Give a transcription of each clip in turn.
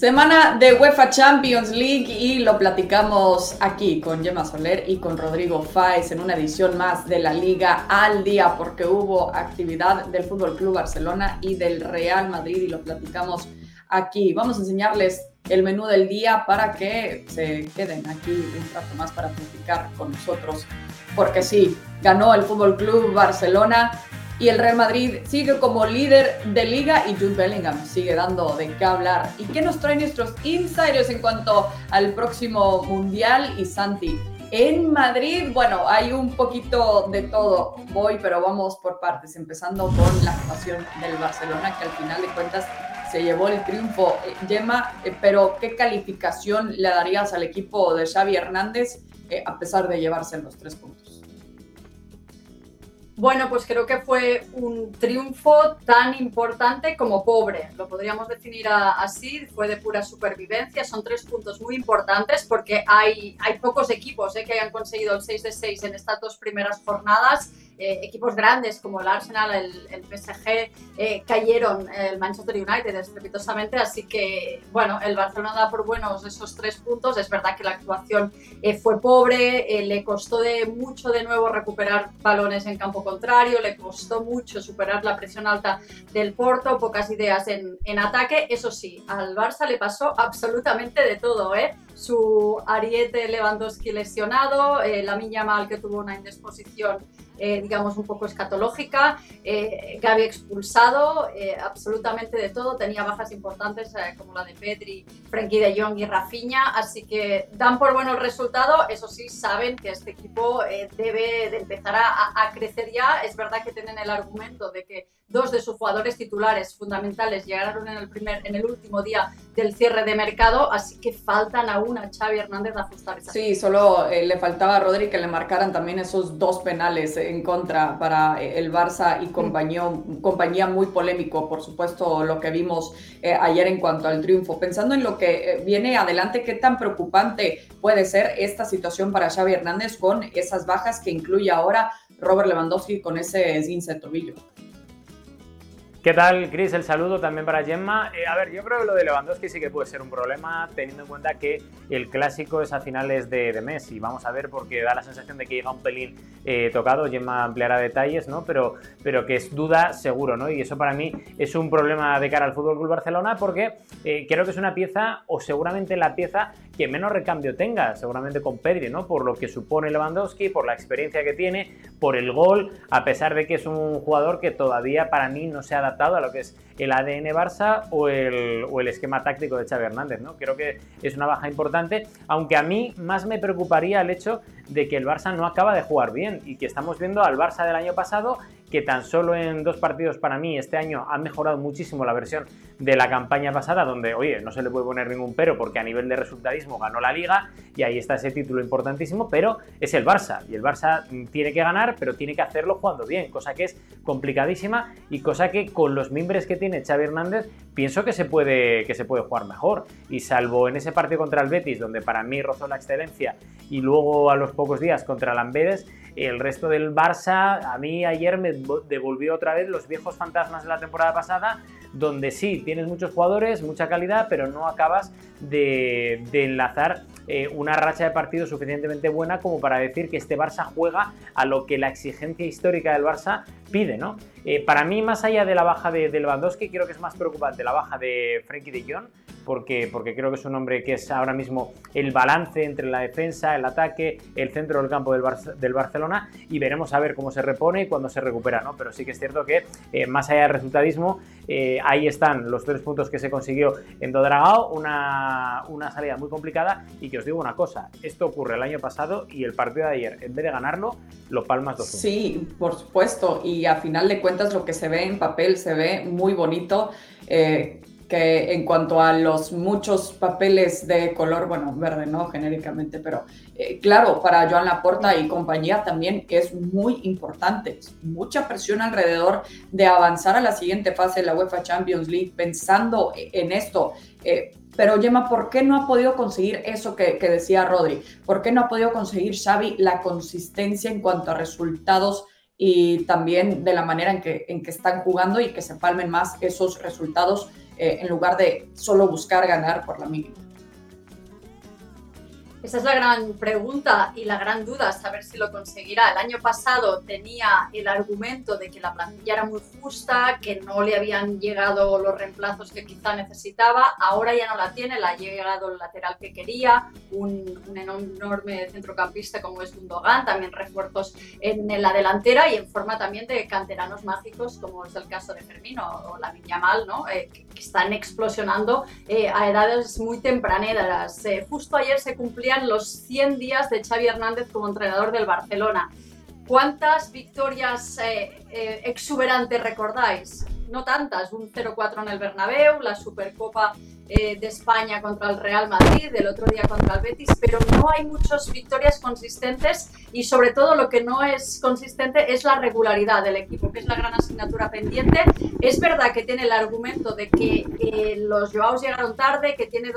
Semana de UEFA Champions League y lo platicamos aquí con Gemma Soler y con Rodrigo Fáez en una edición más de la Liga al día porque hubo actividad del Fútbol Club Barcelona y del Real Madrid y lo platicamos aquí. Vamos a enseñarles el menú del día para que se queden aquí un rato más para platicar con nosotros porque sí, ganó el Fútbol Club Barcelona y el Real Madrid sigue como líder de liga y Jude Bellingham sigue dando de qué hablar. ¿Y qué nos traen nuestros insiders en cuanto al próximo Mundial? Y Santi, en Madrid, bueno, hay un poquito de todo. Voy, pero vamos por partes, empezando con la actuación del Barcelona, que al final de cuentas se llevó el triunfo. Eh, Gemma, eh, pero ¿qué calificación le darías al equipo de Xavi Hernández eh, a pesar de llevarse los tres puntos? Bueno, pues creo que fue un triunfo tan importante como pobre. Lo podríamos definir así, fue de pura supervivencia. Son tres puntos muy importantes porque hay, hay pocos equipos eh, que hayan conseguido el 6 de 6 en estas dos primeras jornadas eh, equipos grandes como el Arsenal, el, el PSG, eh, cayeron el Manchester United estrepitosamente, así que bueno, el Barcelona da por buenos esos tres puntos. Es verdad que la actuación eh, fue pobre, le costó de mucho de nuevo recuperar balones en campo contrario, le costó mucho superar la presión alta del Porto, pocas ideas en, en ataque. Eso sí, al Barça le pasó absolutamente de todo, ¿eh? su ariete Lewandowski lesionado, la Miña Mal que tuvo una indisposición eh, digamos, un poco escatológica. Eh, Gaby expulsado eh, absolutamente de todo, tenía bajas importantes eh, como la de Pedri, Frenkie de Jong y Rafinha, así que dan por bueno el resultado. Eso sí, saben que este equipo debe de empezar a crecer ya. Es verdad que tienen el argumento de que dos de sus jugadores titulares fundamentales llegaron en el, primer, en el último día del cierre de mercado, así que faltan aún a Xavi Hernández a ajustar esa Sí, solo eh, le faltaba a Rodri que le marcaran también esos dos penales en contra para eh, el Barça y compañía, compañía muy polémico, por supuesto, lo que vimos eh, ayer en cuanto al triunfo. Pensando en lo que viene adelante, ¿qué tan preocupante puede ser esta situación para Xavi Hernández con esas bajas que incluye ahora Robert Lewandowski con ese esguince de tobillo? ¿Qué tal, Chris? El saludo también para Gemma. Eh, a ver, yo creo que lo de Lewandowski sí que puede ser un problema, teniendo en cuenta que el clásico es a finales de, mes y vamos a ver porque da la sensación de que llega un pelín eh, tocado. Gemma ampliará detalles, ¿no? Pero, pero que es duda seguro, ¿no? Y eso para mí es un problema de cara al Fútbol Club Barcelona porque eh, creo que es una pieza, o seguramente la pieza que menos recambio tenga, seguramente con Pedri, ¿no? Por lo que supone Lewandowski, por la experiencia que tiene, por el gol, a pesar de que es un jugador que todavía para mí no se ha adaptado a lo que es el ADN Barça o el, o el esquema táctico de Xavi Hernández, ¿no? Creo que es una baja importante, aunque a mí más me preocuparía el hecho de que el Barça no acaba de jugar bien y que estamos viendo al Barça del año pasado que tan solo en dos partidos para mí este año ha mejorado muchísimo la versión de la campaña pasada, donde, oye, no se le puede poner ningún pero porque a nivel de resultadismo ganó la liga y ahí está ese título importantísimo, pero es el Barça y el Barça tiene que ganar, pero tiene que hacerlo jugando bien, cosa que es complicadísima y cosa que con los mimbres que tiene Xavi Hernández pienso que se puede, que se puede jugar mejor. Y salvo en ese partido contra el Betis, donde para mí rozó la excelencia, y luego a los pocos días contra el Amberes, el resto del Barça, a mí ayer me devolvió otra vez los viejos fantasmas de la temporada pasada, donde sí, tienes muchos jugadores, mucha calidad, pero no acabas de, enlazar eh, una racha de partidos suficientemente buena como para decir que este Barça juega a lo que la exigencia histórica del Barça pide, ¿no? Eh, para mí, más allá de la baja de, de, Lewandowski, creo que es más preocupante la baja de Frenkie de Jong, porque, porque creo que es un hombre que es ahora mismo el balance entre la defensa, el ataque, el centro del campo del, del Barcelona, y veremos a ver cómo se repone y cuándo se recupera, ¿no? Pero sí que es cierto que, eh, más allá del resultadismo, eh, ahí están los tres puntos que se consiguió en Dodragao, una, una salida muy complicada, y que os digo una cosa, esto ocurre el año pasado y el partido de ayer, en vez de ganarlo, lo palmas dos Sí, por supuesto, y a final de cuentas lo que se ve en papel se ve muy bonito. Eh, que en cuanto a los muchos papeles de color, bueno, verde, ¿no? Genéricamente, pero eh, claro, para Joan Laporta y compañía también es muy importante. Mucha presión alrededor de avanzar a la siguiente fase de la UEFA Champions League pensando en esto. Eh, pero Gemma, ¿por qué no ha podido conseguir eso que, que decía Rodri? ¿Por qué no ha podido conseguir Xavi la consistencia en cuanto a resultados y también de la manera en que, en que están jugando y que se palmen más esos resultados en lugar de solo buscar ganar por la mínima. Esa es la gran pregunta y la gran duda, saber si lo conseguirá. El año pasado tenía el argumento de que la plantilla era muy justa, que no le habían llegado los reemplazos que quizá necesitaba. Ahora ya no la tiene, le ha llegado el lateral que quería, un, un enorme centrocampista como es Gundogan, también refuerzos en, la delantera y en forma también de canteranos mágicos como es el caso de Fermino o la Mal, ¿no? Eh, que, están explosionando eh, a edades muy tempraneras. Eh, justo ayer se cumplía los 100 días de Xavi Hernández como entrenador del Barcelona. ¿Cuántas victorias eh, eh, exuberantes recordáis? No tantas, un 0-4 en el Bernabéu, la Supercopa eh, de España contra el Real Madrid, el otro día contra el Betis, pero no hay muchas victorias consistentes y sobre todo lo que no es consistente es la regularidad del equipo, que es la gran asignatura pendiente. Es verdad que tiene el argumento de que los Joaos llegaron tarde, que, tiene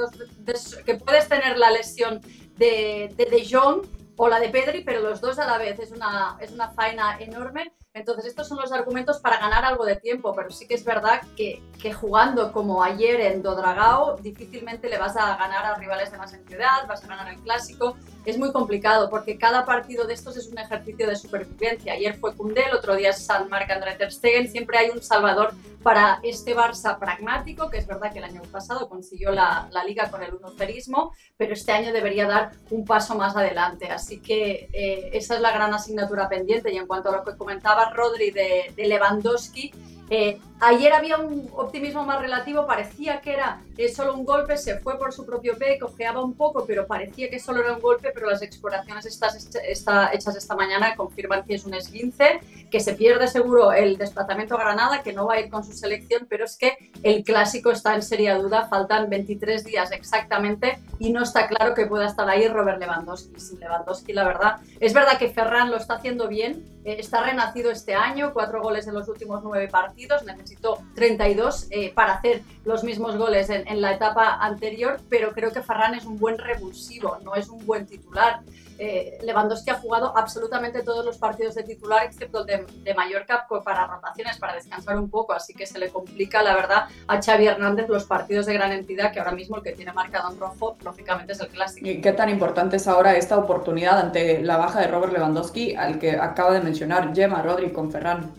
que puedes tener la lesión de, de De Jong o la de Pedri, pero los dos a la vez. Es una, es una faena enorme. Entonces, estos son los argumentos para ganar algo de tiempo, pero sí que es verdad que, que, jugando como ayer en Dodragao, difícilmente le vas a ganar a rivales de más entidad, vas a ganar el clásico. Es muy complicado porque cada partido de estos es un ejercicio de supervivencia. Ayer fue Cundé, el otro día es San Marc André Ter Stegen. Siempre hay un salvador para este Barça pragmático, que es verdad que el año pasado consiguió la, la liga con el unocerismo, pero este año debería dar un paso más adelante. Así que eh, esa es la gran asignatura pendiente. Y en cuanto a lo que comentaba Rodri de Lewandowski, eh, ayer había un optimismo más relativo, parecía que era eh, solo un golpe, se fue por su propio pie, cojeaba un poco, pero parecía que solo era un golpe, pero las exploraciones estas, hechas esta mañana confirman que es un esguince, que se pierde seguro el desplazamiento a Granada, que no va a ir con su selección, pero es que el clásico está en seria duda, faltan 23 días exactamente y no está claro que pueda estar ahí Robert Lewandowski. Sin Lewandowski, la verdad, es verdad que Ferran lo está haciendo bien, está renacido este año, cuatro goles en los últimos nueve partidos, necesitó 32 eh, para hacer los mismos goles en, en, la etapa anterior, pero creo que Ferran es un buen revulsivo, no es un buen titular. Eh, Lewandowski ha jugado absolutamente todos los partidos de titular, excepto el de, de, Mallorca, para rotaciones, para descansar un poco, así que se le complica, la verdad, a Xavi Hernández los partidos de gran entidad, que ahora mismo el que tiene marcado en rojo, lógicamente, es el clásico. ¿Y qué tan importante es ahora esta oportunidad ante la baja de Robert Lewandowski, al que acaba de mencionar Gemma Rodri con Ferran?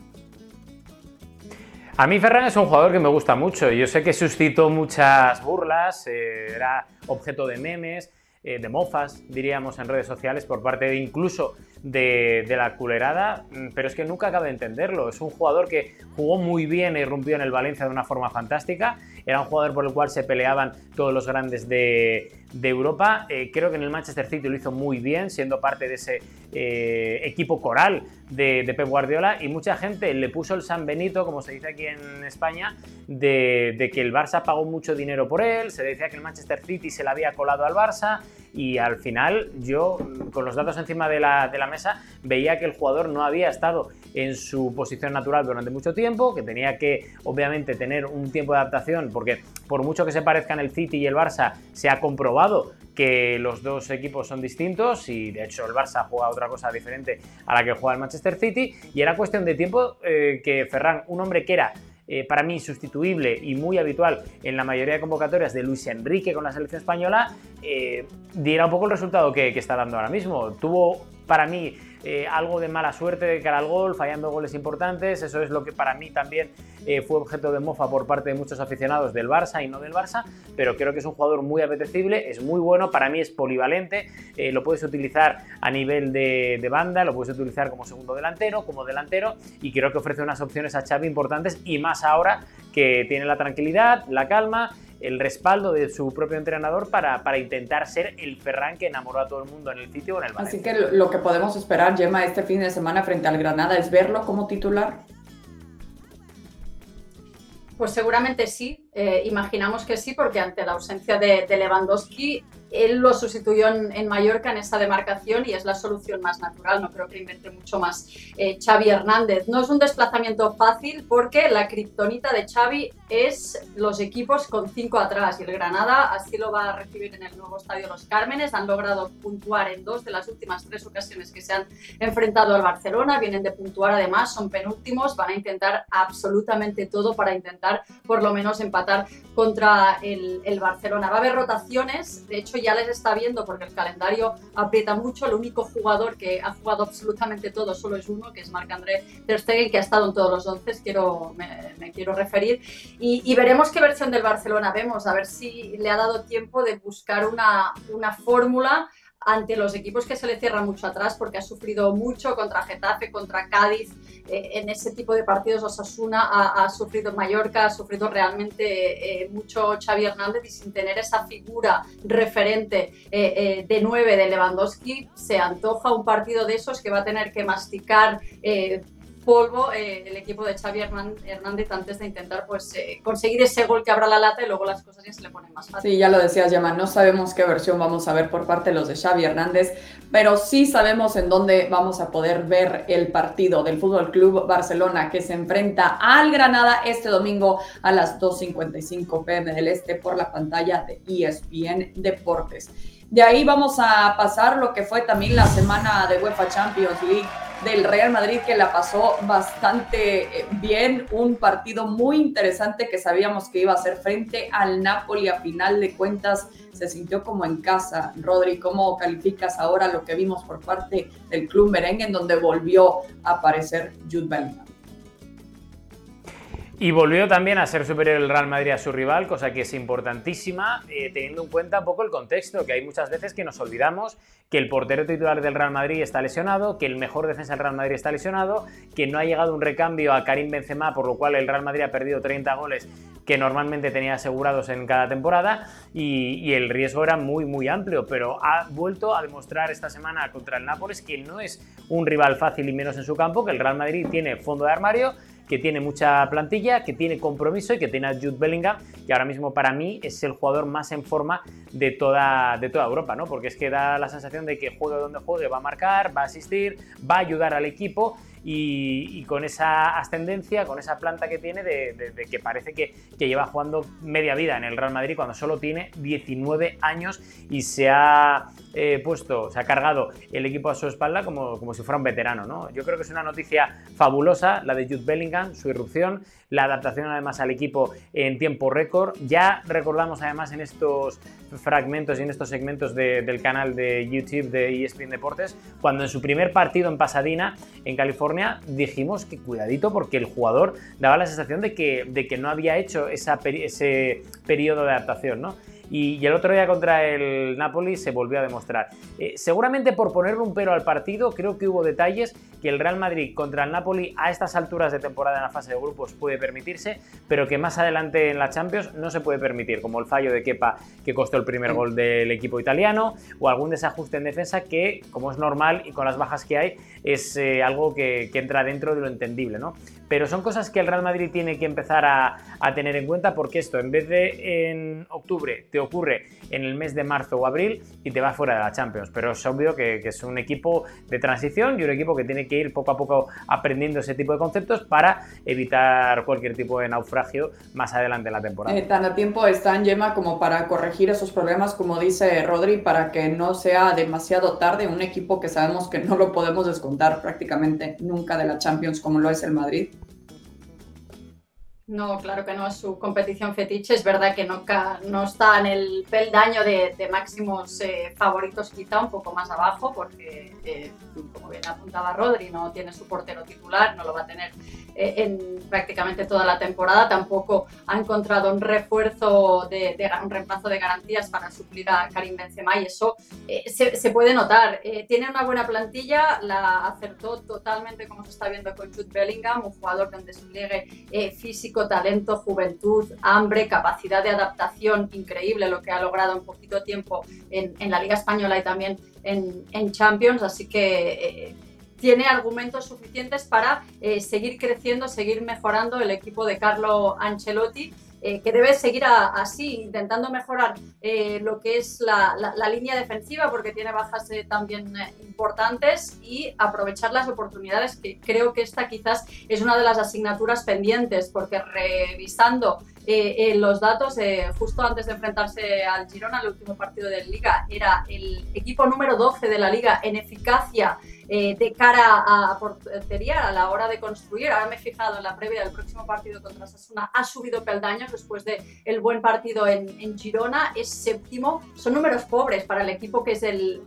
A mí Ferran es un jugador que me gusta mucho. Yo sé que suscitó muchas burlas, eh, era objeto de memes, de mofas, diríamos, en redes sociales por parte de incluso de, la culerada, mm, pero es que nunca acabo de entenderlo. Es un jugador que jugó muy bien y rompió en el Valencia de una forma fantástica. Era un jugador por el cual se peleaban todos los grandes de, Europa. Eh, creo que en el Manchester City lo hizo muy bien, siendo parte de ese eh, equipo coral de, Pep Guardiola. Y mucha gente le puso el San Benito, como se dice aquí en España, de, que el Barça pagó mucho dinero por él. Se decía que el Manchester City se le había colado al Barça. Y al final, yo, con los datos encima de la, de la veía que el jugador no había estado en su posición natural durante mucho tiempo, que tenía que obviamente tener un tiempo de adaptación, porque por mucho que se parezcan el City y el Barça, se ha comprobado que los dos equipos son distintos y de hecho el Barça juega otra cosa diferente a la que juega el Manchester City y era cuestión de tiempo eh, que Ferran, un hombre que era eh, para mí sustituible y muy habitual en la mayoría de convocatorias de Luis Enrique con la selección española, eh, diera un poco el resultado que, que está dando ahora mismo. Tuvo para mí eh, algo de mala suerte de cara al gol, fallando goles importantes. Eso es lo que para mí también eh, fue objeto de mofa por parte de muchos aficionados del Barça y no del Barça, pero creo que es un jugador muy apetecible, es muy bueno, para mí es polivalente, eh, lo puedes utilizar a nivel de, de, banda, lo puedes utilizar como segundo delantero, como delantero y creo que ofrece unas opciones a Xavi importantes y más ahora que tiene la tranquilidad, la calma el respaldo de su propio entrenador para, para, intentar ser el Ferran que enamoró a todo el mundo en el sitio o en el Valencia. Así que lo que podemos esperar, Gemma, este fin de semana frente al Granada es verlo como titular. Pues seguramente sí, eh, imaginamos que sí, porque ante la ausencia de, Lewandowski él lo sustituyó en, Mallorca en esa demarcación y es la solución más natural, no creo que invente mucho más eh, Xavi Hernández. No es un desplazamiento fácil porque la kriptonita de Xavi es los equipos con cinco atrás y el Granada así lo va a recibir en el nuevo estadio Los Cármenes. Han logrado puntuar en dos de las últimas tres ocasiones que se han enfrentado al Barcelona, vienen de puntuar además, son penúltimos, van a intentar absolutamente todo para intentar por lo menos empatar contra el, el Barcelona. Va a haber rotaciones, de hecho ya les está viendo porque el calendario aprieta mucho. El único jugador que ha jugado absolutamente todo solo es uno, que es Marc-André Ter Stegen, que ha estado en todos los once, quiero, me, quiero referir. Y, veremos qué versión del Barcelona vemos, a ver si le ha dado tiempo de buscar una, una fórmula ante los equipos que se le cierra mucho atrás porque ha sufrido mucho contra Getafe, contra Cádiz, eh, en ese tipo de partidos Osasuna ha, sufrido Mallorca, ha sufrido realmente eh, mucho Xavi Hernández y sin tener esa figura referente eh, de nueve de Lewandowski se antoja un partido de esos que va a tener que masticar polvo eh, el equipo de Xavi Hernández antes de intentar pues eh, conseguir ese gol que abra la lata y luego las cosas ya se le ponen más fáciles. Sí, ya lo decías, Yama, no sabemos qué versión vamos a ver por parte de los de Xavi Hernández, pero sí sabemos en dónde vamos a poder ver el partido del Fútbol Club Barcelona que se enfrenta al Granada este domingo a las 2.55 pm del Este por la pantalla de ESPN Deportes. De ahí vamos a pasar lo que fue también la semana de UEFA Champions League del Real Madrid que la pasó bastante eh, bien, un partido muy interesante que sabíamos que iba a ser frente al Napoli a final de cuentas se sintió como en casa. Rodri, ¿cómo calificas ahora lo que vimos por parte del club merengue en donde volvió a aparecer Jude Bellingham? Y volvió también a ser superior el Real Madrid a su rival, cosa que es importantísima, eh, teniendo en cuenta un poco el contexto, que hay muchas veces que nos olvidamos que el portero titular del Real Madrid está lesionado, que el mejor defensa del Real Madrid está lesionado, que no ha llegado un recambio a Karim Benzema, por lo cual el Real Madrid ha perdido 30 goles que normalmente tenía asegurados en cada temporada y, y el riesgo era muy muy amplio, pero ha vuelto a demostrar esta semana contra el Nápoles que no es un rival fácil y menos en su campo, que el Real Madrid tiene fondo de armario que tiene mucha plantilla, que tiene compromiso y que tiene a Jude Bellingham, que ahora mismo para mí es el jugador más en forma de toda, de toda Europa, ¿no? Porque es que da la sensación de que juegue donde juegue va a marcar, va a asistir, va a ayudar al equipo y, con esa ascendencia, con esa planta que tiene de, que parece que, lleva jugando media vida en el Real Madrid cuando solo tiene 19 años y se ha eh, puesto, se ha cargado el equipo a su espalda como, como si fuera un veterano. ¿no? Yo creo que es una noticia fabulosa la de Jude Bellingham, su irrupción, la adaptación además al equipo en tiempo récord. Ya recordamos además en estos fragmentos y en estos segmentos del canal de YouTube de ESPN Deportes, cuando en su primer partido en Pasadena, en California, dijimos que cuidadito porque el jugador daba la sensación de que, de que no había hecho ese periodo de adaptación, ¿no? Y, el otro día contra el Napoli se volvió a demostrar. Eh, seguramente por ponerle un pero al partido, creo que hubo detalles que el Real Madrid contra el Napoli a estas alturas de temporada en la fase de grupos puede permitirse, pero que más adelante en la Champions no se puede permitir, como el fallo de Kepa que costó el primer gol del equipo italiano o algún desajuste en defensa que, como es normal y con las bajas que hay, es eh, algo que, que entra dentro de lo entendible, ¿no? Pero son cosas que el Real Madrid tiene que empezar a, tener en cuenta porque esto en vez de en octubre te ocurre en el mes de marzo o abril y te va fuera de la Champions, pero es obvio que, es un equipo de transición y un equipo que tiene que ir poco a poco aprendiendo ese tipo de conceptos para evitar cualquier tipo de naufragio más adelante en la temporada. Eh, tan a tiempo están, Yema, como para corregir esos problemas, como dice Rodri, para que no sea demasiado tarde un equipo que sabemos que no lo podemos descontar prácticamente nunca de la Champions como lo es el Madrid. No, claro que no es su competición fetiche. Es verdad que no, no está en el peldaño de, máximos eh, favoritos, quizá un poco más abajo, porque, eh, como bien apuntaba Rodri, no tiene su portero titular, no lo va a tener en prácticamente toda la temporada. Tampoco ha encontrado un refuerzo, de, un reemplazo de garantías para suplir a Karim Benzema y eso se, se, puede notar. tiene una buena plantilla, la acertó totalmente, como se está viendo con Jude Bellingham, un jugador de un despliegue físico talento, juventud, hambre, capacidad de adaptación increíble, lo que ha logrado en poquito tiempo en, la Liga Española y también en, Champions, así que eh, tiene argumentos suficientes para eh, seguir creciendo, seguir mejorando el equipo de Carlo Ancelotti eh, que debe seguir así, intentando mejorar eh, lo que es la, línea defensiva, porque tiene bajas también importantes, y aprovechar las oportunidades, que creo que esta quizás es una de las asignaturas pendientes, porque revisando los datos, justo antes de enfrentarse al Girona, el último partido de Liga, era el equipo número 12 de la Liga en eficacia eh, de cara a portería a la hora de construir. Ahora me he fijado en la previa del próximo partido contra Sasuna, ha subido peldaños después del el buen partido en, Girona, es séptimo. Son números pobres para el equipo que es el,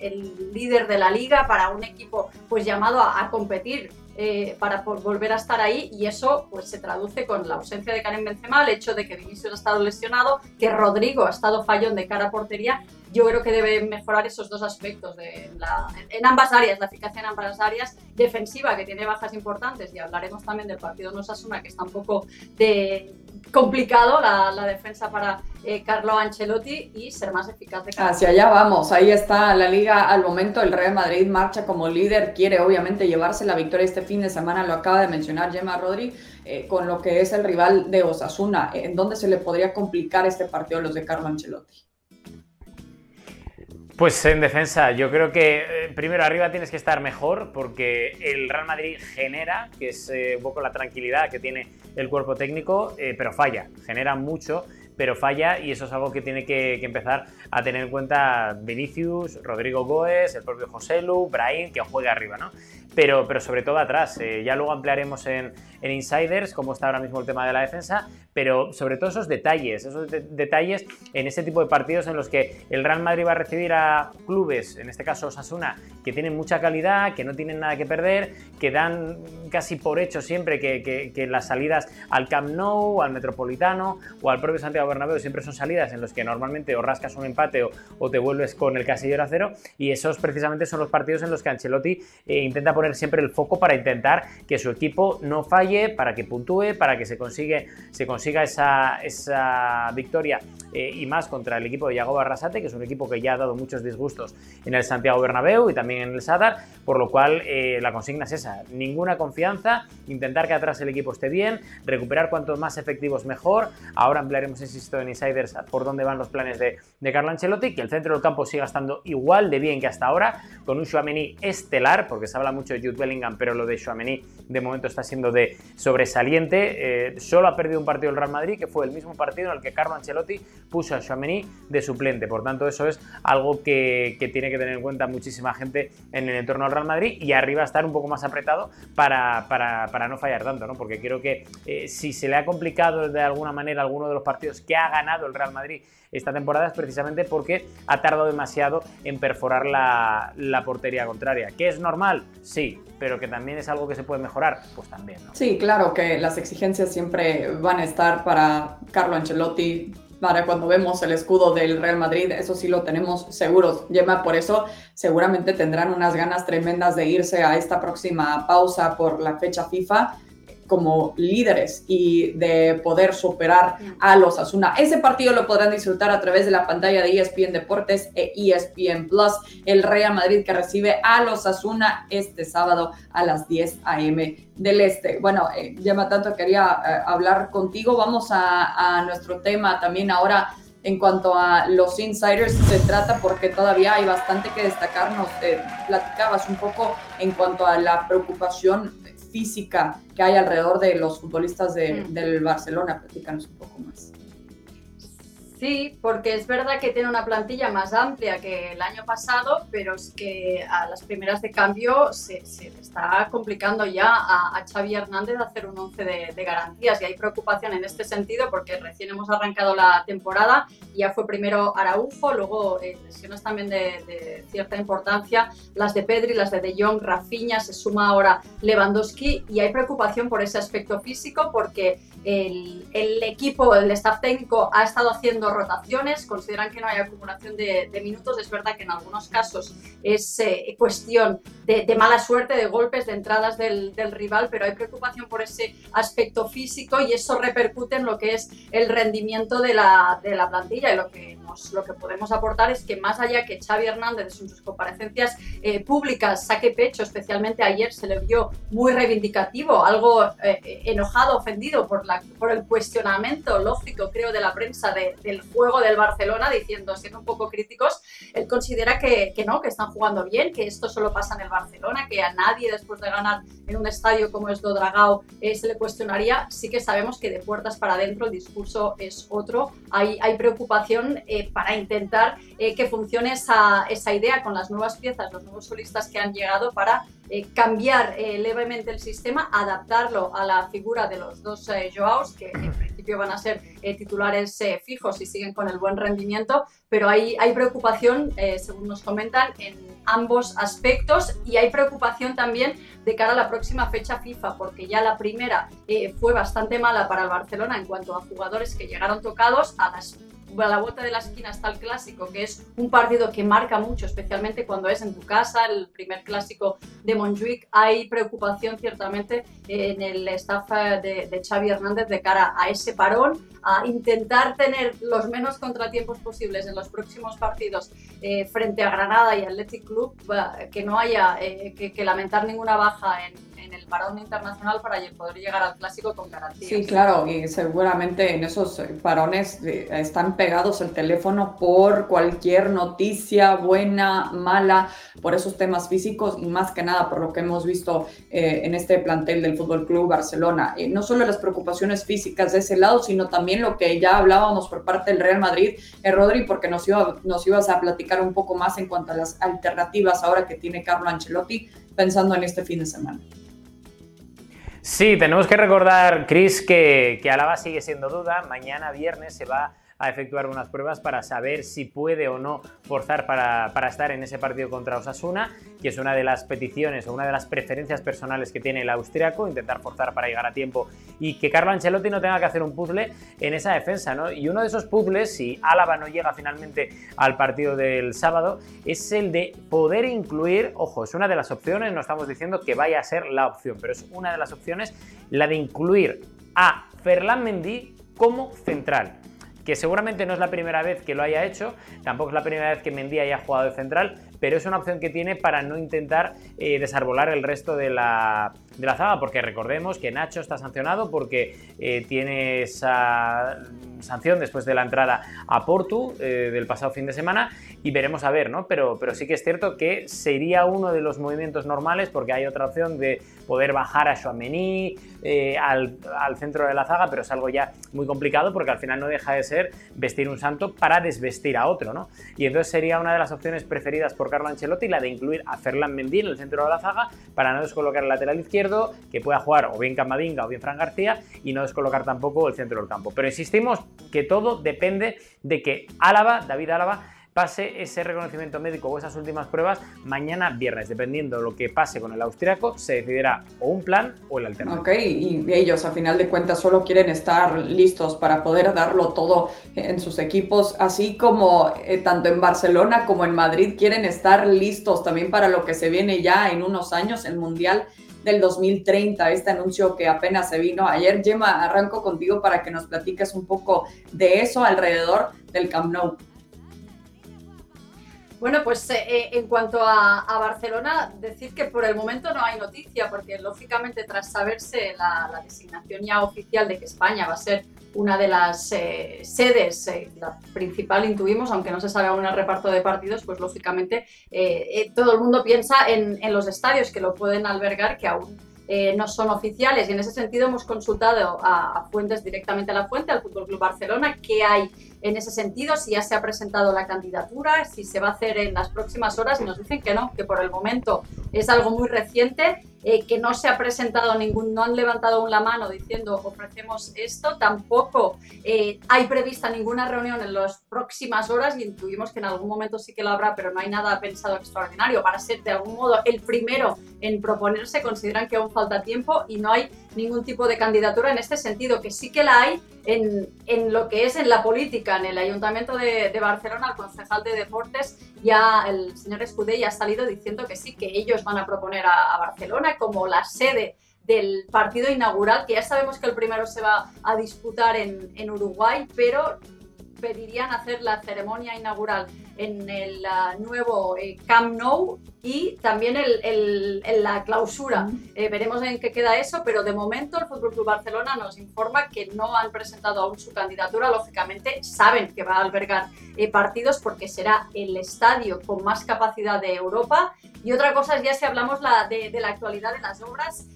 líder de la liga, para un equipo pues llamado a, competir. Eh, para volver a estar ahí y eso pues se traduce con la ausencia de Karen Benzema, el hecho de que Vinicius ha estado lesionado, que Rodrigo ha estado fallón de cara a portería. Yo creo que debe mejorar esos dos aspectos en ambas áreas, la eficacia en ambas áreas, defensiva que tiene bajas importantes y hablaremos también del partido no Osasuna que está un poco de complicado la, defensa para eh, Carlo Ancelotti y ser más eficaz de cara. Hacia allá vamos, ahí está la liga al momento, el Real Madrid marcha como líder, quiere obviamente llevarse la victoria este fin de semana, lo acaba de mencionar Gemma Rodri, eh, con lo que es el rival de Osasuna, ¿en dónde se le podría complicar este partido a los de Carlo Ancelotti? Pues en defensa, yo creo que eh, primero arriba tienes que estar mejor porque el Real Madrid genera, que es eh, un poco la tranquilidad que tiene el cuerpo técnico, eh, pero falla, genera mucho, pero falla y eso es algo que tiene que, empezar a tener en cuenta Vinicius, Rodrigo Goes, el propio José Lu, Brahim, que juegue arriba, ¿no? Pero, pero sobre todo atrás, ya luego ampliaremos en, en Insiders cómo está ahora mismo el tema de la defensa, pero sobre todo esos detalles, esos detalles en ese tipo de partidos en los que el Real Madrid va a recibir a clubes, en este caso Osasuna, que tienen mucha calidad, que no tienen nada que perder, que dan casi por hecho siempre que, las salidas al Camp Nou, al Metropolitano o al propio Santiago Bernabéu siempre son salidas en los que normalmente o rascas un empate o, te vuelves con el casillero a cero y esos precisamente son los partidos en los que Ancelotti eh, intenta poner siempre el foco para intentar que su equipo no falle, para que puntúe, para que se consigue, se consiga esa, esa victoria eh, y más contra el equipo de Yago Barrasate, que es un equipo que ya ha dado muchos disgustos en el Santiago Bernabéu y también en el Sadar, por lo cual eh, la consigna es esa, ninguna confianza, intentar que atrás el equipo esté bien, recuperar cuantos más efectivos mejor, ahora ampliaremos, insisto, en Insiders por dónde van los planes de, de Carlo Ancelotti, que el centro del campo siga estando igual de bien que hasta ahora, con un Chouameni estelar, porque se habla mucho de Jude Bellingham, pero lo de Chouameni de momento está siendo de sobresaliente, eh, solo ha perdido un partido Real Madrid, que fue el mismo partido en el que Carlo Ancelotti puso a Chouameni de suplente. Por tanto, eso es algo que, tiene que tener en cuenta muchísima gente en el entorno del Real Madrid y arriba estar un poco más apretado para, para, no fallar tanto, ¿no? Porque creo que eh, si se le ha complicado de alguna manera alguno de los partidos que ha ganado el Real Madrid esta temporada es precisamente porque ha tardado demasiado en perforar la, portería contraria. ¿Que es normal? Sí, pero que también es algo que se puede mejorar, pues también. ¿no? Sí, claro que las exigencias siempre van a estar para Carlo Ancelotti. Para cuando vemos el escudo del Real Madrid, eso sí lo tenemos seguros. Yema, por eso seguramente tendrán unas ganas tremendas de irse a esta próxima pausa por la fecha FIFA como líderes y de poder superar a los Asuna. Ese partido lo podrán disfrutar a través de la pantalla de ESPN Deportes e ESPN Plus. El Real Madrid que recibe a los Asuna este sábado a las 10 a.m. del Este. Bueno, eh, Gemma, tanto quería eh, hablar contigo. Vamos a, nuestro tema también ahora en cuanto a los insiders se trata porque todavía hay bastante que destacarnos. Eh, platicabas un poco en cuanto a la preocupación física que hay alrededor de los futbolistas de, mm. del Barcelona. Platícanos un poco más. Sí, porque es verdad que tiene una plantilla más amplia que el año pasado, pero es que a las primeras de cambio se, se está complicando ya a, a, Xavi Hernández hacer un once de, garantías y hay preocupación en este sentido porque recién hemos arrancado la temporada ya fue primero Araujo, luego eh, lesiones también de, de, cierta importancia, las de Pedri, las de De Jong, Rafinha, se suma ahora Lewandowski y hay preocupación por ese aspecto físico porque el, el equipo, el staff técnico ha estado haciendo rotaciones, consideran que no hay acumulación de, minutos. Es verdad que en algunos casos es eh, cuestión de, mala suerte, de golpes, de entradas del, rival, pero hay preocupación por ese aspecto físico y eso repercute en lo que es el rendimiento de la, de la plantilla y lo que, lo que podemos aportar es que más allá que Xavi Hernández en sus comparecencias eh, públicas saque pecho, especialmente ayer se le vio muy reivindicativo, algo eh, enojado, ofendido por la por el cuestionamiento lógico, creo, de la prensa del juego del Barcelona, diciendo, siendo un poco críticos, él considera que, que, no, que están jugando bien, que esto solo pasa en el Barcelona, que a nadie después de ganar en un estadio como es Dodragao eh, se le cuestionaría. Sí que sabemos que de puertas para adentro el discurso es otro. Hay, hay preocupación eh, para intentar eh, que funcione esa, esa idea con las nuevas piezas, los nuevos solistas que han llegado para cambiar levemente el sistema, adaptarlo a la figura de los dos Joaos, que en principio van a ser titulares fijos y siguen con el buen rendimiento, pero hay, hay preocupación, según nos comentan, en ambos aspectos y hay preocupación también de cara a la próxima fecha FIFA, porque ya la primera eh, fue bastante mala para el Barcelona en cuanto a jugadores que llegaron tocados a las a la vuelta de la esquina está el clásico, que es un partido que marca mucho, especialmente cuando es en tu casa, el primer clásico de Montjuic. Hay preocupación ciertamente en el staff de, de Xavi Hernández de cara a ese parón, a intentar tener los menos contratiempos posibles en los próximos partidos eh, frente a Granada y Athletic Club, que no haya eh, que, lamentar ninguna baja en, en el parón internacional para poder llegar al clásico con garantía. Sí, claro, y seguramente en esos parones eh, están pegados el teléfono por cualquier noticia buena, mala, por esos temas físicos y más que nada por lo que hemos visto eh, en este plantel del Fútbol Club Barcelona. Eh, no solo las preocupaciones físicas de ese lado, sino también lo que ya hablábamos por parte del Real Madrid, Rodri, porque nos, iba, nos ibas a platicar un poco más en cuanto a las alternativas ahora que tiene Carlo Ancelotti pensando en este fin de semana. Sí, tenemos que recordar, Chris, que, que Alaba sigue siendo duda. Mañana viernes se va a efectuar unas pruebas para saber si puede o no forzar para, estar en ese partido contra Osasuna, que es una de las peticiones o una de las preferencias personales que tiene el austriaco, intentar forzar para llegar a tiempo y que Carlo Ancelotti no tenga que hacer un puzzle en esa defensa, ¿no? Y uno de esos puzzles, si Álava no llega finalmente al partido del sábado, es el de poder incluir, ojo, es una de las opciones, no estamos diciendo que vaya a ser la opción, pero es una de las opciones, la de incluir a Ferland Mendy como central que seguramente no es la primera vez que lo haya hecho, tampoco es la primera vez que Mendy haya jugado de central, pero es una opción que tiene para no intentar eh, desarbolar el resto de la, de la zaga, porque recordemos que Nacho está sancionado porque eh, tiene esa sanción después de la entrada a Portu eh, del pasado fin de semana y veremos a ver, ¿no? Pero, pero sí que es cierto que sería uno de los movimientos normales porque hay otra opción de poder bajar a Chouameni eh, al, centro de la zaga, pero es algo ya muy complicado porque al final no deja de ser vestir un santo para desvestir a otro, ¿no? Y entonces sería una de las opciones preferidas por Carlo Ancelotti la de incluir a Ferland Mendy en el centro de la zaga para no descolocar el lateral izquierdo, que pueda jugar o bien Camadinga o bien Fran García y no descolocar tampoco el centro del campo. Pero insistimos que todo depende de que Álava, David Álava, pase ese reconocimiento médico o esas últimas pruebas mañana viernes. Dependiendo de lo que pase con el austriaco, se decidirá o un plan o el alternativo. Ok, y ellos a final de cuentas solo quieren estar listos para poder darlo todo en sus equipos, así como eh, tanto en Barcelona como en Madrid quieren estar listos también para lo que se viene ya en unos años, el Mundial del 2030, este anuncio que apenas se vino ayer. Gemma, arranco contigo para que nos platiques un poco de eso alrededor del Camp Nou. Bueno, pues eh, eh, en cuanto a, Barcelona, decir que por el momento no hay noticia, porque lógicamente tras saberse la, designación ya oficial de que España va a ser una de las eh, sedes, la principal intuimos, aunque no se sabe aún el reparto de partidos, pues lógicamente todo el mundo piensa en, los estadios que lo pueden albergar, que aún no son oficiales. Y en ese sentido hemos consultado a, a, fuentes directamente a la fuente, al Fútbol Club Barcelona, que hay en ese sentido, si ya se ha presentado la candidatura, si se va a hacer en las próximas horas y nos dicen que no, que por el momento es algo muy reciente, eh, que no se ha presentado ningún, no han levantado aún la mano diciendo ofrecemos esto, tampoco eh, hay prevista ninguna reunión en las próximas horas y intuimos que en algún momento sí que lo habrá, pero no hay nada pensado extraordinario. Para ser de algún modo el primero en proponerse, consideran que aún falta tiempo y no hay ningún tipo de candidatura en este sentido, que sí que la hay en, en lo que es en la política, en el Ayuntamiento de, Barcelona, el concejal de deportes, ya el señor Escudé ya ha salido diciendo que sí, que ellos van a proponer a, Barcelona como la sede del partido inaugural, que ya sabemos que el primero se va a disputar en, en Uruguay, pero pedirían hacer la ceremonia inaugural en el ah, nuevo eh, Camp Nou y también el, la clausura. Eh, veremos en qué queda eso, pero de momento el Fútbol Club Barcelona nos informa que no han presentado aún su candidatura. Lógicamente saben que va a albergar eh, partidos porque será el estadio con más capacidad de Europa. Y otra cosa es ya si hablamos la, de, de la actualidad de las obras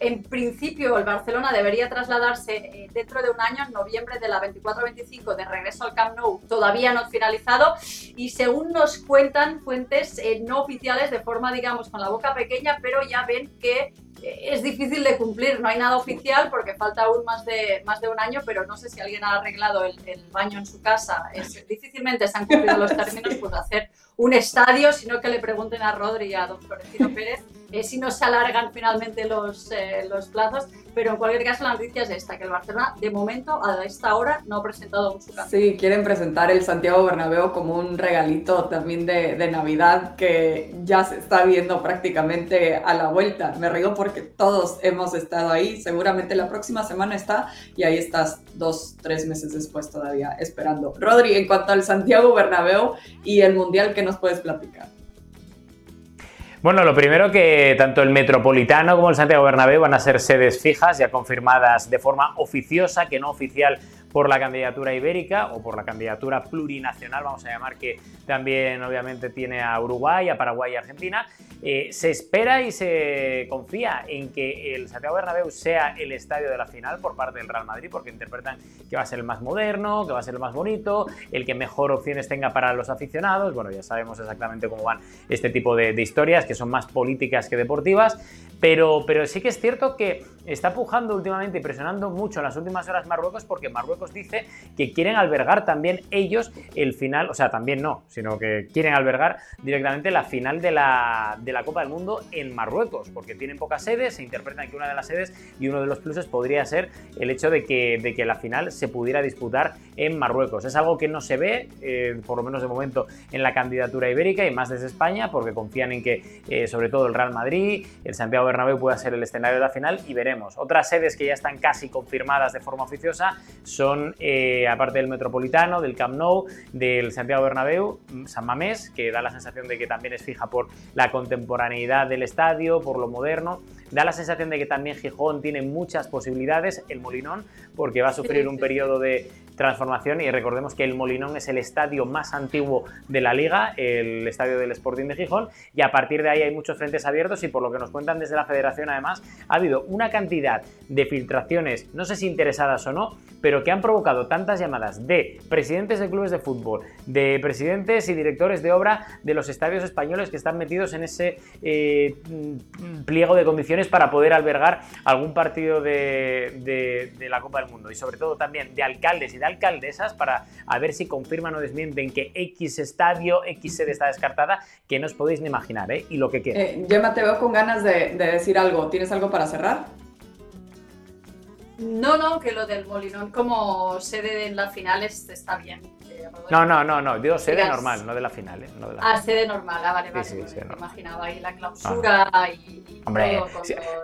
en principio, el Barcelona debería trasladarse eh, dentro de un año, en noviembre de la 24-25, de regreso al Camp Nou, todavía no finalizado. Y según nos cuentan fuentes eh, no oficiales, de forma, digamos, con la boca pequeña, pero ya ven que eh, es difícil de cumplir. No hay nada oficial porque falta aún más de, más de un año, pero no sé si alguien ha arreglado el, baño en su casa. Es, difícilmente se han cumplido los términos, pues hacer un estadio, sino que le pregunten a Rodri y a don Florentino Pérez eh, si no se alargan finalmente los, eh, los plazos. Pero en cualquier caso, la noticia es esta, que el Barcelona, de momento, a esta hora, no ha presentado su Sí, quieren presentar el Santiago Bernabéu como un regalito también de, de, Navidad que ya se está viendo prácticamente a la vuelta. Me río porque todos hemos estado ahí. Seguramente la próxima semana está y ahí estás dos, tres meses después todavía esperando. Rodri, en cuanto al Santiago Bernabéu y el Mundial, ¿qué nos puedes platicar? Bueno, lo primero que tanto el Metropolitano como el Santiago Bernabéu van a ser sedes fijas, ya confirmadas de forma oficiosa, que no oficial por la candidatura ibérica o por la candidatura plurinacional, vamos a llamar, que también obviamente tiene a Uruguay, a Paraguay y Argentina. Eh, se espera y se confía en que el Santiago Bernabéu sea el estadio de la final por parte del Real Madrid, porque interpretan que va a ser el más moderno, que va a ser el más bonito, el que mejor opciones tenga para los aficionados. Bueno, ya sabemos exactamente cómo van este tipo de, de historias, que son más políticas que deportivas. Pero, pero sí que es cierto que está pujando últimamente y presionando mucho en las últimas horas Marruecos porque Marruecos dice que quieren albergar también ellos el final, o sea, también no, sino que quieren albergar directamente la final de la, de la Copa del Mundo en Marruecos, porque tienen pocas sedes, se interpretan que una de las sedes y uno de los pluses podría ser el hecho de que, de que la final se pudiera disputar en Marruecos. Es algo que no se ve, eh, por lo menos de momento, en la candidatura ibérica y más desde España, porque confían en que eh, sobre todo el Real Madrid, el Santiago Bernabéu pueda ser el escenario de la final y veremos. Otras sedes que ya están casi confirmadas de forma oficiosa son, eh, aparte del Metropolitano, del Camp Nou, del Santiago Bernabéu, San Mamés, que da la sensación de que también es fija por la contemporaneidad del estadio, por lo moderno. Da la sensación de que también Gijón tiene muchas posibilidades, el Molinón, porque va a sufrir un periodo de transformación y recordemos que el Molinón es el estadio más antiguo de la liga, el estadio del Sporting de Gijón, y a partir de ahí hay muchos frentes abiertos y por lo que nos cuentan desde la federación además ha habido una cantidad de filtraciones, no sé si interesadas o no, pero que han provocado tantas llamadas de presidentes de clubes de fútbol, de presidentes y directores de obra de los estadios españoles que están metidos en ese eh, pliego de condiciones para poder albergar algún partido de, de la Copa del Mundo y sobre todo también de alcaldes y de alcaldesas para a ver si confirman o desmienten que X estadio, X sede está descartada, que no os podéis ni imaginar, ¿eh? Y lo que queda. Eh, Gemma, te veo con ganas de decir algo. ¿Tienes algo para cerrar? No, no, que lo del Molinón como sede en la final está bien. No, no, no, no, digo sede normal, no de la final. ¿eh? No de la ah, sede normal, ah, vale, vale. Sí, sí, me imaginaba ahí la clausura ah. y, Hombre,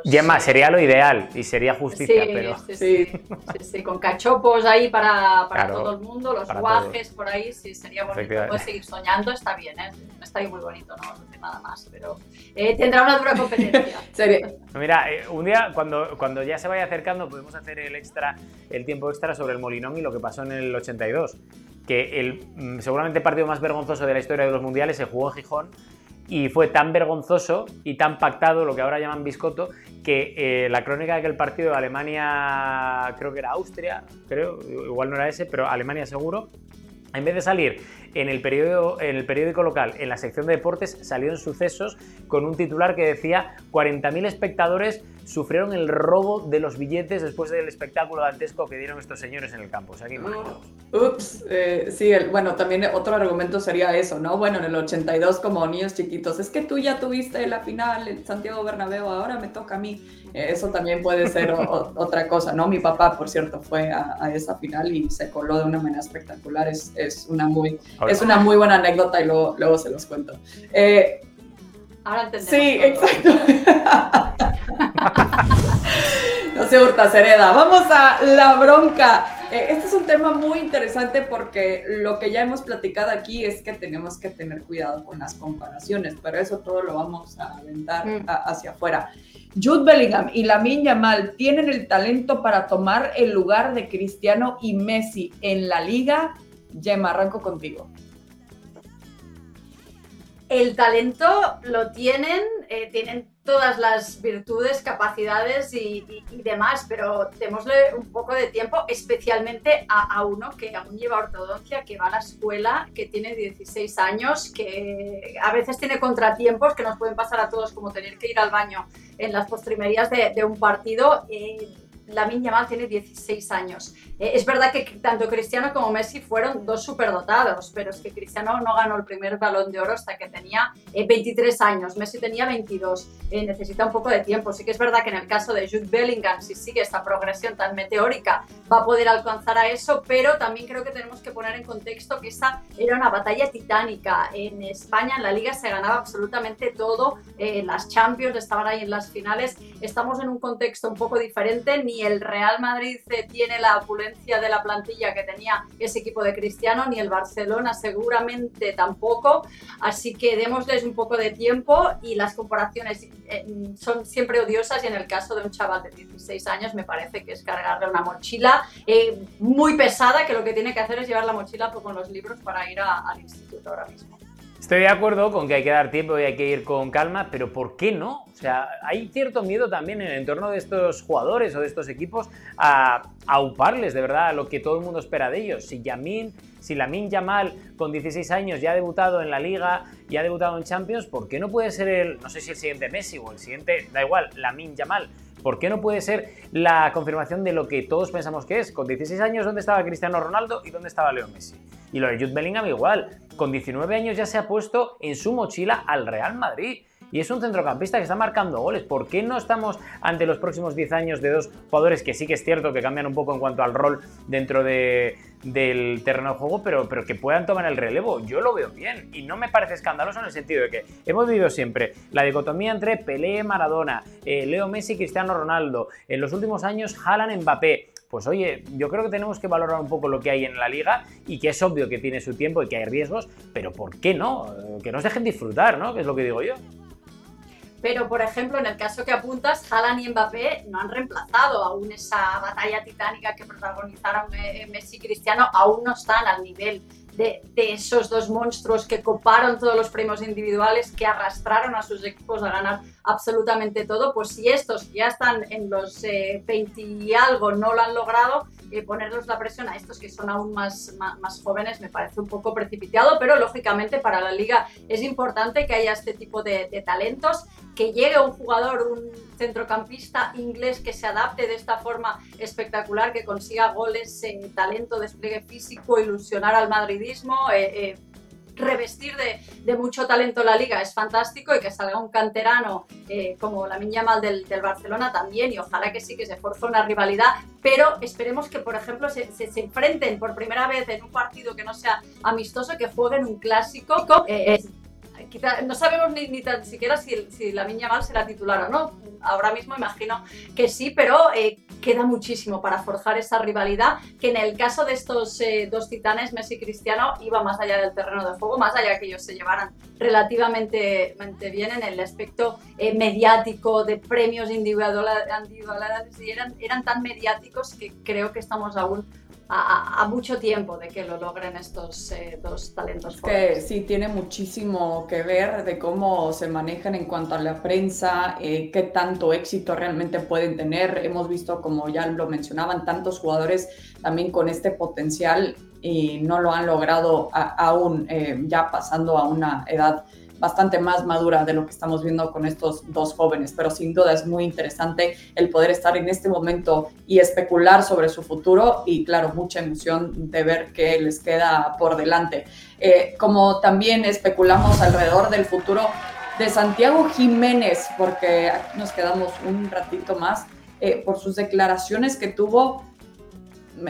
Gemma, sería lo ideal y sería justicia, pero... Sí, sí, sí, con cachopos ahí para, para todo el mundo, los guajes por ahí, sí, sería bonito. Puedes seguir soñando, está bien, ¿eh? Está ahí muy bonito, no, no nada más, pero eh, tendrá una dura competencia. Mira, eh, un día, cuando, cuando ya se vaya acercando, podemos hacer el extra, el tiempo extra sobre el Molinón y lo que pasó en el 82 que el mm, seguramente partido más vergonzoso de la historia de los mundiales se jugó en Gijón y fue tan vergonzoso y tan pactado, lo que ahora llaman biscoto, que eh, la crónica de aquel partido de Alemania, creo que era Austria, creo, igual no era ese, pero Alemania seguro, en vez de salir en el, periódico, en el periódico local, en la sección de deportes, salió en sucesos con un titular que decía 40.000 espectadores sufrieron el robo de los billetes después del espectáculo dantesco que dieron estos señores en el campo. O sea, Ups, eh, sí, bueno, también otro argumento sería eso, ¿no? Bueno, en el 82 como niños chiquitos, es que tú ya tuviste la final en Santiago Bernabéu, ahora me toca a mí. Eh, eso también puede ser otra cosa, ¿no? Mi papá, por cierto, fue a, esa final y se coló de una manera espectacular. Es, es una, muy, es una muy buena anécdota y luego, luego se los cuento. Eh, ahora entendemos. Sí, exacto. no se hurta, Sereda. Vamos a la bronca Eh, este es un tema muy interesante porque lo que ya hemos platicado aquí es que tenemos que tener cuidado con las comparaciones, pero eso todo lo vamos a aventar mm. hacia afuera. Jude Bellingham y Lamin Yamal tienen el talento para tomar el lugar de Cristiano y Messi en la liga. Gemma, arranco contigo. El talento lo tienen, eh, tienen todas las virtudes, capacidades y, demás, pero démosle un poco de tiempo, especialmente a, uno que aún lleva ortodoncia, que va a la escuela, que tiene 16 años, que a veces tiene contratiempos que nos pueden pasar a todos, como tener que ir al baño en las postrimerías de, un partido. Eh, la Yamal tiene 16 años. Eh, es verdad que tanto Cristiano como Messi fueron dos superdotados, pero es que Cristiano no ganó el primer balón de oro hasta que tenía 23 eh, años, Messi tenía 22, eh, necesita un poco de tiempo. Sí que es verdad que en el caso de Jude Bellingham, si sigue esta progresión tan meteórica, va a poder alcanzar a eso, pero también creo que tenemos que poner en contexto que esta era una batalla titánica. En España, en la liga, se ganaba absolutamente todo, las Champions estaban ahí en las finales, estamos en un contexto un poco diferente, ni el Real Madrid tiene la opulencia de la plantilla que tenía ese equipo de Cristiano, ni el Barcelona seguramente tampoco. Así que démosles un poco de tiempo y las comparaciones eh, son siempre odiosas y en el caso de un chaval de 16 años me parece que es cargarle una mochila eh, muy pesada que lo que tiene que hacer es llevar la mochila con los libros para ir al instituto ahora mismo. Estoy de acuerdo con que hay que dar tiempo y hay que ir con calma, pero ¿por qué no? O sea, hay cierto miedo también en el entorno de estos jugadores o de estos equipos a, auparles de verdad a lo que todo el mundo espera de ellos. Si Yamin, si Lamin Yamal con 16 años ya ha debutado en la Liga, ya ha debutado en Champions, ¿por qué no puede ser el, no sé si el siguiente Messi o el siguiente, da igual, Lamin Yamal? ¿Por qué no puede ser la confirmación de lo que todos pensamos que es? Con 16 años, ¿dónde estaba Cristiano Ronaldo y dónde estaba Leo Messi? Y lo de Jude Bellingham igual. Con 19 años ya se ha puesto en su mochila al Real Madrid. Y es un centrocampista que está marcando goles. ¿Por qué no estamos ante los próximos 10 años de dos jugadores que sí que es cierto que cambian un poco en cuanto al rol dentro de, del terreno de juego, pero, pero que puedan tomar el relevo. Yo lo veo bien y no me parece escandaloso en el sentido de que hemos vivido siempre la dicotomía entre Pelé, Maradona, eh, Leo Messi, Cristiano Ronaldo. En los últimos años, Haaland, Mbappé. Pues oye, yo creo que tenemos que valorar un poco lo que hay en la liga y que es obvio que tiene su tiempo y que hay riesgos, pero ¿por qué no? Que nos dejen disfrutar, ¿no? Que es lo que digo yo. Pero, por ejemplo, en el caso que apuntas, Haaland y Mbappé no han reemplazado aún esa batalla titánica que protagonizaron eh, Messi y Cristiano, aún no están al nivel de, esos dos monstruos que coparon todos los premios individuales, que arrastraron a sus equipos a ganar absolutamente todo, pues si estos ya están en los 20 eh, y algo no lo han logrado, eh, ponerles la presión a estos que son aún más, más, jóvenes me parece un poco precipitado, pero lógicamente para la liga es importante que haya este tipo de, de talentos, que llegue un jugador, un centrocampista inglés que se adapte de esta forma espectacular, que consiga goles, en talento, despliegue físico, ilusionar al madridismo. Eh, eh, revestir de, mucho talento la liga es fantástico y que salga un canterano eh, como la Miña Mal del, Barcelona también y ojalá que sí que se force una rivalidad, pero esperemos que por ejemplo se, enfrenten por primera vez en un partido que no sea amistoso, que jueguen un clásico no sabemos ni, tan siquiera si, la Niña Mal será titular o no. Ahora mismo imagino que sí, pero eh, queda muchísimo para forjar esa rivalidad que en el caso de estos eh, dos titanes, Messi y Cristiano, iba más allá del terreno de juego, más allá que ellos se llevaran relativamente bien en el aspecto eh, mediático de premios individuales y eran, eran tan mediáticos que creo que estamos aún a, mucho tiempo de que lo logren estos eh, dos talentos. Que sí, tiene muchísimo que ver de cómo se manejan en cuanto a la prensa, eh, qué tanto éxito realmente pueden tener. Hemos visto, como ya lo mencionaban, tantos jugadores también con este potencial y no lo han logrado aún, eh, ya pasando a una edad bastante más madura de lo que estamos viendo con estos dos jóvenes, pero sin duda es muy interesante el poder estar en este momento y especular sobre su futuro y claro, mucha emoción de ver qué les queda por delante. Eh, como también especulamos alrededor del futuro de Santiago Jiménez, porque aquí nos quedamos un ratito más, eh, por sus declaraciones que tuvo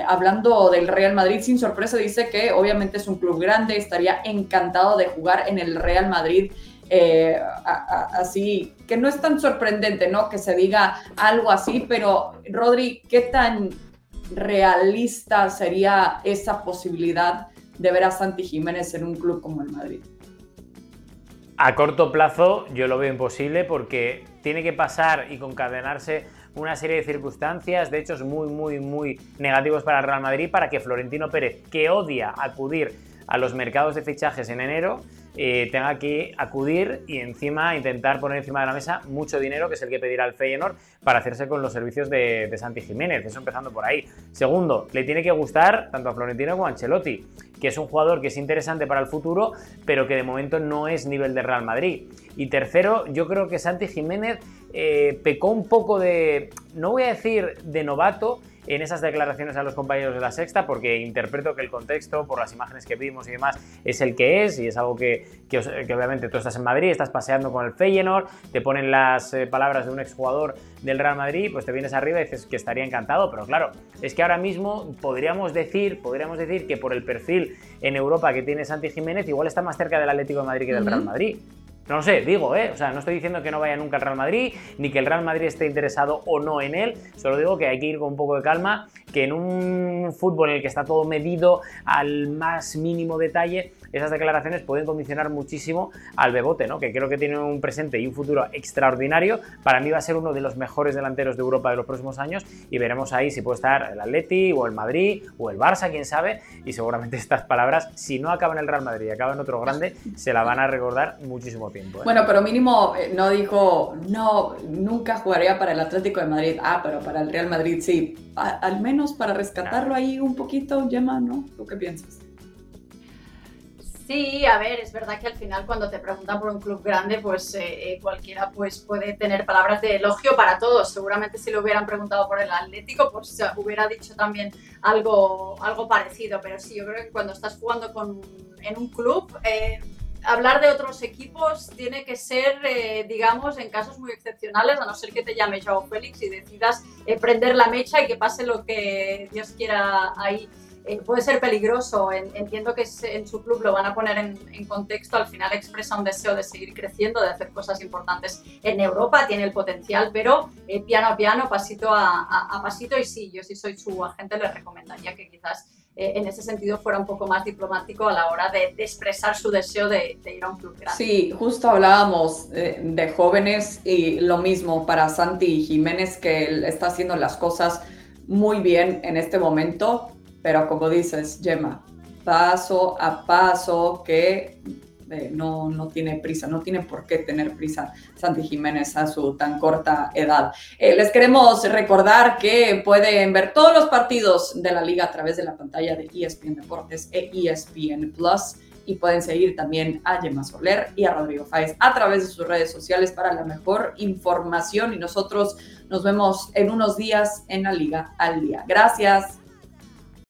hablando del Real Madrid, sin sorpresa dice que obviamente es un club grande, estaría encantado de jugar en el Real Madrid. Eh, así, que no es tan sorprendente, ¿no? Que se diga algo así, pero Rodri, ¿qué tan realista sería esa posibilidad de ver a Santi Jiménez en un club como el Madrid? A corto plazo yo lo veo imposible porque tiene que pasar y concadenarse una serie de circunstancias, de hechos muy, muy, muy negativos para el Real Madrid para que Florentino Pérez, que odia acudir a los mercados de fichajes en enero, eh, tenga que acudir y encima intentar poner encima de la mesa mucho dinero, que es el que pedirá el Feyenoord, para hacerse con los servicios de, Santi Jiménez. Eso empezando por ahí. Segundo, le tiene que gustar tanto a Florentino como a Ancelotti, que es un jugador que es interesante para el futuro, pero que de momento no es nivel de Real Madrid. Y tercero, yo creo que Santi Jiménez eh, pecó un poco de, no voy a decir de novato, en esas declaraciones a los compañeros de la sexta, porque interpreto que el contexto, por las imágenes que vimos y demás, es el que es, y es algo que, obviamente tú estás en Madrid, estás paseando con el Feyenoord, te ponen las eh, palabras de un exjugador del Real Madrid, pues te vienes arriba y dices que estaría encantado, pero claro, es que ahora mismo podríamos decir, podríamos decir que por el perfil en Europa que tiene Santi Jiménez, igual está más cerca del Atlético de Madrid que del Real Madrid. No lo sé, digo, ¿eh? O sea, no estoy diciendo que no vaya nunca al Real Madrid, ni que el Real Madrid esté interesado o no en él, solo digo que hay que ir con un poco de calma, que en un fútbol en el que está todo medido al más mínimo detalle, esas declaraciones pueden condicionar muchísimo al Bebote, ¿no? Que creo que tiene un presente y un futuro extraordinario. Para mí va a ser uno de los mejores delanteros de Europa de los próximos años y veremos ahí si puede estar el Atleti o el Madrid o el Barça, quién sabe. Y seguramente estas palabras, si no acaban en el Real Madrid y acaban en otro grande, se la van a recordar muchísimo tiempo. ¿eh? Bueno, pero mínimo eh, no dijo, no, nunca jugaría para el Atlético de Madrid. Ah, pero para el Real Madrid sí. al menos para rescatarlo ahí un poquito, Gemma, ¿no? ¿Tú qué piensas? Sí, a ver, es verdad que al final cuando te preguntan por un club grande, pues eh, eh, cualquiera pues puede tener palabras de elogio para todos. Seguramente si lo hubieran preguntado por el Atlético, pues hubiera dicho también algo, algo parecido. Pero sí, yo creo que cuando estás jugando con, en un club, eh, hablar de otros equipos tiene que ser, digamos, en casos muy excepcionales, a no ser que te llame Joao Félix y decidas prender la mecha y que pase lo que Dios quiera ahí eh, puede ser peligroso. entiendo que en su club lo van a poner en, contexto. Al final expresa un deseo de seguir creciendo, de hacer cosas importantes en Europa. Tiene el potencial, pero eh, piano a piano, pasito a, pasito. Y sí, yo si soy su agente le recomendaría que quizás eh, en ese sentido fuera un poco más diplomático a la hora de, expresar su deseo de, ir a un club grande. Sí, justo hablábamos de jóvenes y lo mismo para Santi Jiménez, que él está haciendo las cosas muy bien en este momento pero como dices, Gemma, paso a paso que eh, no, no, tiene prisa, no tiene por qué tener prisa Santi Jiménez a su tan corta edad. Eh, les queremos recordar que pueden ver todos los partidos de la liga a través de la pantalla de ESPN Deportes e ESPN Plus y pueden seguir también a Gemma Soler y a Rodrigo Fáez a través de sus redes sociales para la mejor información y nosotros nos vemos en unos días en la Liga al Día. Gracias.